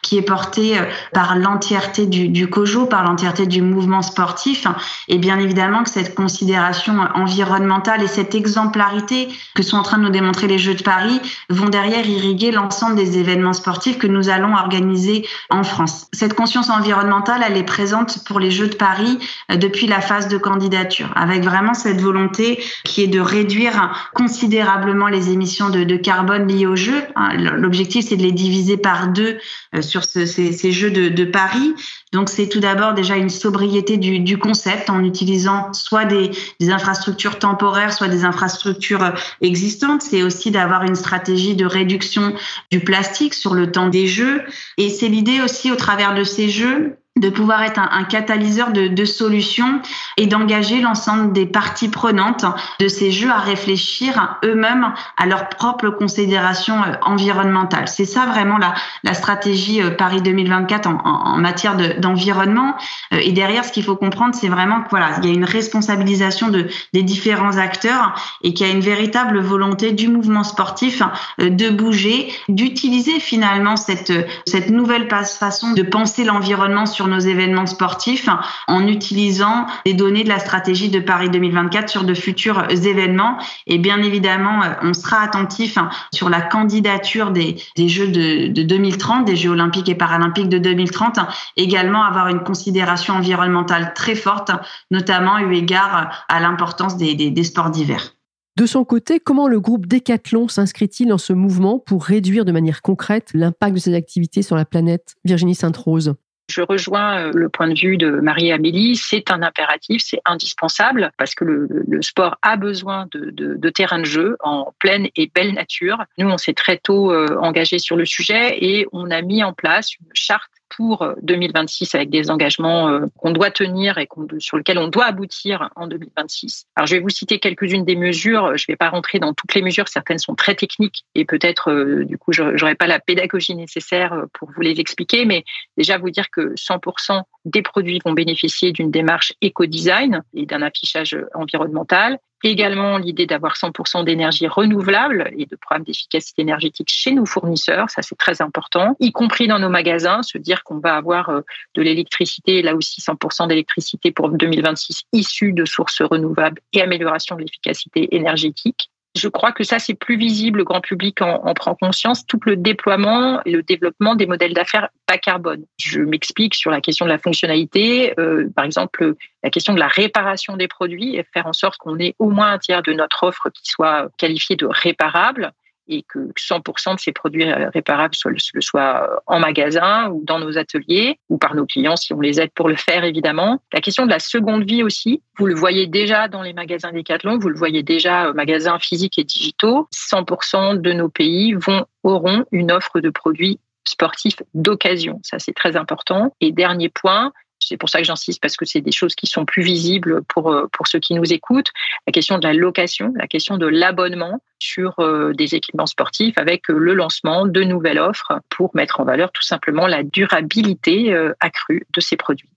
[SPEAKER 4] qui est portée euh, par l'entièreté du, du COJO, par l'entièreté du mouvement sportif. Et bien évidemment que cette considération environnementale et cette exemplarité que sont en train de nous démontrer les Jeux de Paris vont derrière irriguer l'ensemble des événements sportifs que nous allons organiser en France. Cette conscience environnementale, elle est présente pour les Jeux de Paris euh, depuis la phase de candidature, avec vraiment cette cette volonté qui est de réduire considérablement les émissions de, carbone liées aux Jeux. Hein, l'objectif, c'est de les diviser par deux euh, sur ces, Jeux de, Paris. Donc, c'est tout d'abord déjà une sobriété du, concept en utilisant soit des, infrastructures temporaires, soit des infrastructures euh, existantes. C'est aussi d'avoir une stratégie de réduction du plastique sur le temps des Jeux. Et c'est l'idée aussi au travers de ces Jeux de pouvoir être un, catalyseur de, de, solutions et d'engager l'ensemble des parties prenantes de ces jeux à réfléchir eux-mêmes à leurs propres considérations euh, environnementales. C'est ça vraiment la, stratégie euh, Paris 2024 en, matière d'environnement. Euh, et derrière, ce qu'il faut comprendre, c'est vraiment qu'il voilà, il y a une responsabilisation de, des différents acteurs et qu'il y a une véritable volonté du mouvement sportif de bouger, d'utiliser finalement cette, cette nouvelle façon de penser l'environnement sur nos événements sportifs en utilisant les données de la stratégie de Paris 2024 sur de futurs événements. Et bien évidemment, on sera attentif sur la candidature des, des Jeux de 2030, des Jeux olympiques et paralympiques de 2030, également avoir une considération environnementale très forte, notamment eu égard à l'importance des, des, des sports d'hiver.
[SPEAKER 3] De son côté, comment le groupe Decathlon s'inscrit-il dans ce mouvement pour réduire de manière concrète l'impact de ses activités sur la planète? Virginie Sainte-Rose
[SPEAKER 5] je rejoins euh, le point de vue de Marie-Amélie, c'est un impératif, c'est indispensable parce que le, sport a besoin de, de, de, terrain de jeu en pleine et belle nature. Nous, on s'est très tôt euh, engagé sur le sujet et on a mis en place une charte pour 2026 euh, avec des engagements euh, qu'on doit tenir et sur lesquels on doit aboutir en 2026. Alors, je vais vous citer quelques-unes des mesures. Je ne vais pas rentrer dans toutes les mesures. Certaines sont très techniques et peut-être, euh, du coup, je n'aurai pas la pédagogie nécessaire pour vous les expliquer. Mais déjà, vous dire que 100% des produits vont bénéficier d'une démarche éco-design et d'un affichage environnemental également l'idée d'avoir 100% d'énergie renouvelable et de programmes d'efficacité énergétique chez nos fournisseurs, ça c'est très important, y compris dans nos magasins, se dire qu'on va avoir euh, de l'électricité, là aussi 100% d'électricité pour 2026 issue de sources renouvelables et amélioration de l'efficacité énergétique. Je crois que ça, c'est plus visible, le grand public en, en, prend conscience, tout le déploiement et le développement des modèles d'affaires bas carbone. Je m'explique sur la question de la fonctionnalité, euh, par exemple la question de la réparation des produits et faire en sorte qu'on ait au moins un tiers de notre offre qui soit qualifiée de réparable et que 100% de ces produits réparables soient, soient en magasin ou dans nos ateliers ou par nos clients si on les aide pour le faire évidemment. La question de la seconde vie aussi, vous le voyez déjà dans les magasins Decathlon, vous le voyez déjà magasins physiques et digitaux. 100% de nos pays vont auront une offre de produits sportifs d'occasion. Ça, c'est très important. Et dernier point, c'est pour ça que j'insiste parce que c'est des choses qui sont plus visibles pour, euh, pour ceux qui nous écoutent. La question de la location, la question de l'abonnement sur euh, des équipements sportifs avec euh, le lancement de nouvelles offres pour mettre en valeur tout simplement la durabilité accrue de ces produits.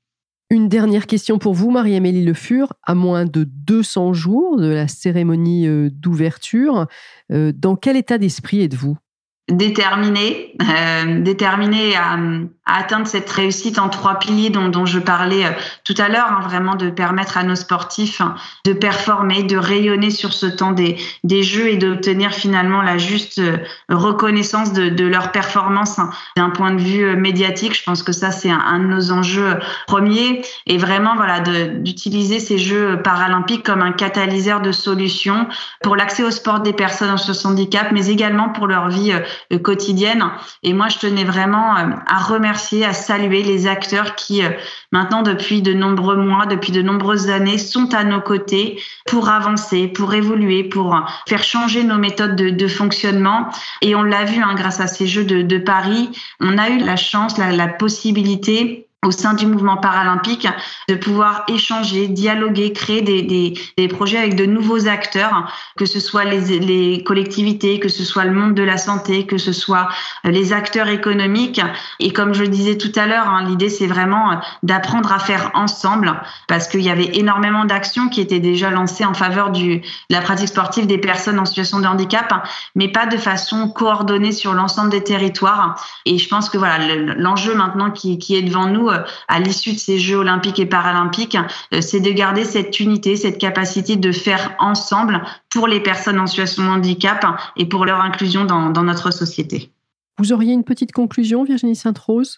[SPEAKER 3] Une dernière question pour vous, Marie-Amélie Le Fur. À moins de 200 jours de la cérémonie d'ouverture, dans quel état d'esprit êtes-vous?
[SPEAKER 4] Déterminé, euh, déterminé à, à, atteindre cette réussite en trois piliers dont, je parlais euh, tout à l'heure, hein, vraiment de permettre à nos sportifs hein, de performer, de rayonner sur ce temps des, des Jeux et d'obtenir finalement la juste euh, reconnaissance de, leur performance hein, d'un point de vue euh, médiatique. Je pense que ça c'est un, de nos enjeux premiers et vraiment voilà d'utiliser ces Jeux paralympiques comme un catalyseur de solutions pour l'accès au sport des personnes en situation de handicap, mais également pour leur vie quotidienne. Et moi, je tenais vraiment à remercier, à saluer les acteurs qui, euh, maintenant, depuis de nombreux mois, depuis de nombreuses années, sont à nos côtés pour avancer, pour évoluer, pour faire changer nos méthodes de, fonctionnement. Et on l'a vu hein, grâce à ces Jeux de, Paris, on a eu la chance, la possibilité au sein du mouvement paralympique, de pouvoir échanger, dialoguer, créer des, des, des, projets avec de nouveaux acteurs, que ce soit les, les, collectivités, que ce soit le monde de la santé, que ce soit les acteurs économiques. Et comme je le disais tout à l'heure, hein, l'idée c'est vraiment d'apprendre à faire ensemble, parce qu'il y avait énormément d'actions qui étaient déjà lancées en faveur du, de la pratique sportive des personnes en situation de handicap, mais pas de façon coordonnée sur l'ensemble des territoires. Et je pense que voilà l'enjeu maintenant qui, qui est devant nous euh, à l'issue de ces Jeux olympiques et paralympiques, euh, c'est de garder cette unité, cette capacité de faire ensemble pour les personnes en situation de handicap et pour leur inclusion dans, dans notre société.
[SPEAKER 3] Vous auriez une petite conclusion, Virginie Sainte-Rose?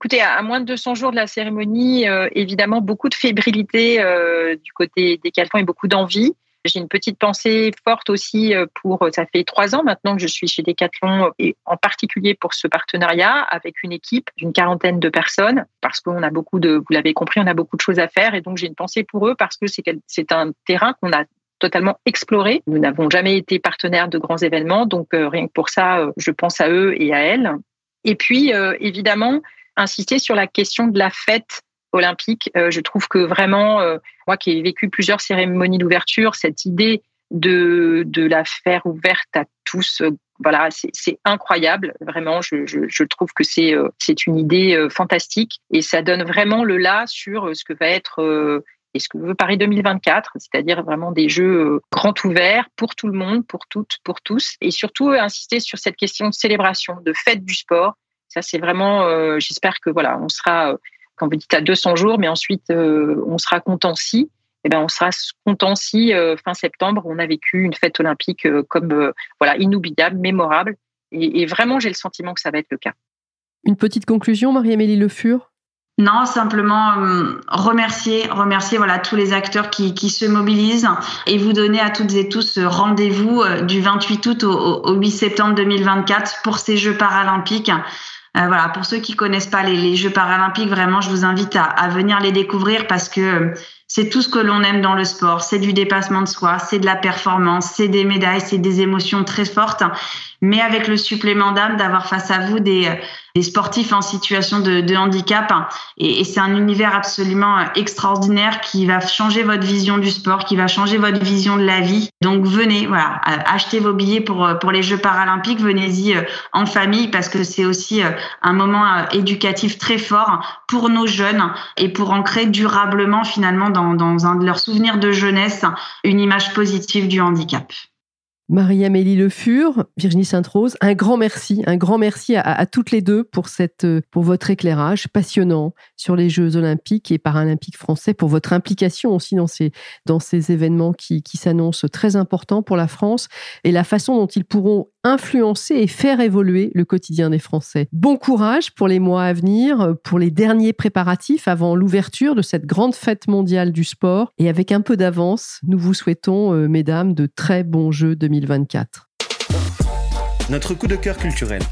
[SPEAKER 5] Écoutez, à moins de 200 jours de la cérémonie, euh, évidemment, beaucoup de fébrilité euh, du côté des Calfons et beaucoup d'envie. J'ai une petite pensée forte aussi euh, pour, euh, ça fait trois ans maintenant que je suis chez Decathlon et en particulier pour ce partenariat avec une équipe d'une quarantaine de personnes parce qu'on a beaucoup de, vous l'avez compris, on a beaucoup de choses à faire et donc j'ai une pensée pour eux parce que c'est un terrain qu'on a totalement exploré. Nous n'avons jamais été partenaires de grands événements, donc euh, rien que pour ça, je pense à eux et à elles. Et puis, évidemment, insister sur la question de la fête olympique. Euh, je trouve que vraiment, euh, moi qui ai vécu plusieurs cérémonies d'ouverture, cette idée de, de la faire ouverte à tous, euh, voilà, c'est incroyable. Vraiment, je, trouve que c'est c'est une idée fantastique et ça donne vraiment le là sur ce que va être et ce que veut Paris 2024, c'est-à-dire vraiment des jeux grands ouverts pour tout le monde, pour toutes, pour tous, et surtout insister sur cette question de célébration, de fête du sport. Ça, c'est vraiment, j'espère que voilà, on sera quand vous dites à 200 jours, mais ensuite on sera content si, eh ben on sera content si fin septembre on a vécu une fête olympique comme voilà inoubliable, mémorable. Et, et vraiment, j'ai le sentiment que ça va être le cas.
[SPEAKER 3] Une petite conclusion, Marie-Amélie Le Fur?
[SPEAKER 4] Non, simplement euh, remercier, remercier voilà tous les acteurs qui, qui se mobilisent et vous donner à toutes et tous rendez-vous euh, du 28 août au, au 8 septembre 2024 pour ces Jeux paralympiques. Euh, voilà, pour ceux qui connaissent pas les, les, Jeux paralympiques, vraiment, je vous invite à, à venir les découvrir parce que c'est tout ce que l'on aime dans le sport. C'est du dépassement de soi, c'est de la performance, c'est des médailles, c'est des émotions très fortes, mais avec le supplément d'âme d'avoir face à vous des des sportifs en situation de, de handicap. Et, et c'est un univers absolument extraordinaire qui va changer votre vision du sport, qui va changer votre vision de la vie. Donc venez, voilà, achetez vos billets pour pour les Jeux paralympiques. Venez-y euh, en famille parce que c'est aussi euh, un moment euh, éducatif très fort pour nos jeunes et pour ancrer durablement finalement dans, dans un de leurs souvenirs de jeunesse une image positive du handicap.
[SPEAKER 3] Marie-Amélie Le Fur, Virginie Sainte-Rose, un grand merci, un grand merci à, toutes les deux pour, cette, pour votre éclairage passionnant sur les Jeux olympiques et paralympiques français, pour votre implication aussi dans ces, dans ces événements qui, qui s'annoncent très importants pour la France et la façon dont ils pourront influencer et faire évoluer le quotidien des Français. Bon courage pour les mois à venir, pour les derniers préparatifs avant l'ouverture de cette grande fête mondiale du sport. Et avec un peu d'avance, nous vous souhaitons, euh, mesdames, de très bons Jeux 2024.
[SPEAKER 1] Notre coup de cœur culturel.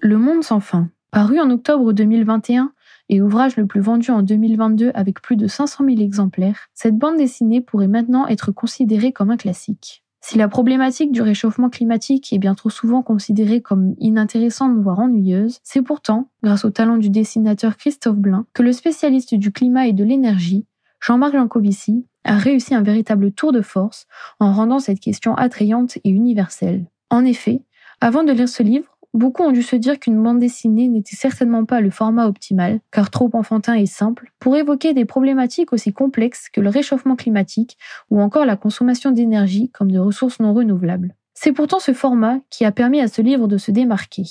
[SPEAKER 6] Le monde sans fin. Paru en octobre 2021, et ouvrage le plus vendu en 2022 avec plus de 500 000 exemplaires, cette bande dessinée pourrait maintenant être considérée comme un classique. Si la problématique du réchauffement climatique est bien trop souvent considérée comme inintéressante voire ennuyeuse, c'est pourtant, grâce au talent du dessinateur Christophe Blain, que le spécialiste du climat et de l'énergie, Jean-Marc Jancovici, a réussi un véritable tour de force en rendant cette question attrayante et universelle. En effet, avant de lire ce livre, Beaucoup ont dû se dire qu'une bande dessinée n'était certainement pas le format optimal, car trop enfantin et simple, pour évoquer des problématiques aussi complexes que le réchauffement climatique ou encore la consommation d'énergie comme de ressources non renouvelables. C'est pourtant ce format qui a permis à ce livre de se démarquer.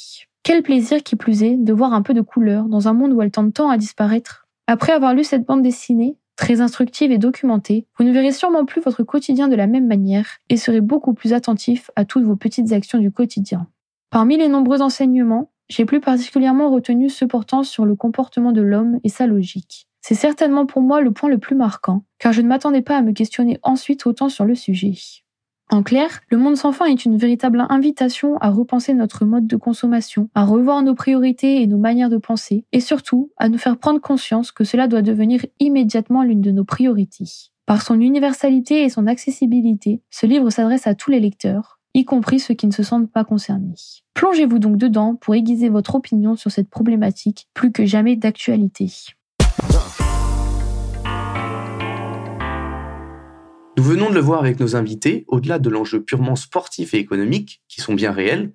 [SPEAKER 6] Quel plaisir qui plus est de voir un peu de couleur dans un monde où elle tente tant à disparaître. Après avoir lu cette bande dessinée, très instructive et documentée, vous ne verrez sûrement plus votre quotidien de la même manière et serez beaucoup plus attentif à toutes vos petites actions du quotidien. Parmi les nombreux enseignements, j'ai plus particulièrement retenu ceux portant sur le comportement de l'homme et sa logique. C'est certainement pour moi le point le plus marquant, car je ne m'attendais pas à me questionner ensuite autant sur le sujet. En clair, le monde sans fin est une véritable invitation à repenser notre mode de consommation, à revoir nos priorités et nos manières de penser, et surtout à nous faire prendre conscience que cela doit devenir immédiatement l'une de nos priorités. Par son universalité et son accessibilité, ce livre s'adresse à tous les lecteurs, y compris ceux qui ne se sentent pas concernés. Plongez-vous donc dedans pour aiguiser votre opinion sur cette problématique plus que jamais d'actualité.
[SPEAKER 2] Nous venons de le voir avec nos invités, au-delà de l'enjeu purement sportif et économique, qui sont bien réels,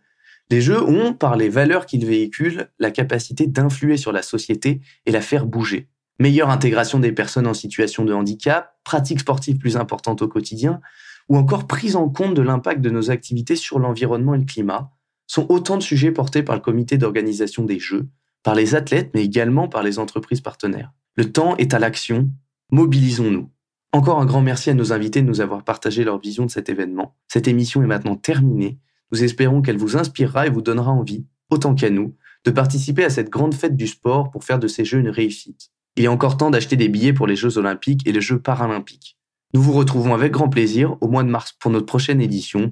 [SPEAKER 2] les jeux ont, par les valeurs qu'ils véhiculent, la capacité d'influer sur la société et la faire bouger. Meilleure intégration des personnes en situation de handicap, pratiques sportives plus importantes au quotidien, ou encore prise en compte de l'impact de nos activités sur l'environnement et le climat, sont autant de sujets portés par le comité d'organisation des Jeux, par les athlètes, mais également par les entreprises partenaires. Le temps est à l'action, mobilisons-nous. Encore un grand merci à nos invités de nous avoir partagé leur vision de cet événement. Cette émission est maintenant terminée. Nous espérons qu'elle vous inspirera et vous donnera envie, autant qu'à nous, de participer à cette grande fête du sport pour faire de ces Jeux une réussite. Il est encore temps d'acheter des billets pour les Jeux olympiques et les Jeux paralympiques. Nous vous retrouvons avec grand plaisir au mois de mars pour notre prochaine édition.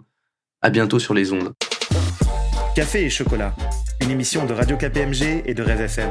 [SPEAKER 2] À bientôt sur les ondes.
[SPEAKER 1] Café et chocolat, une émission de Radio KPMG et de Rêve FM.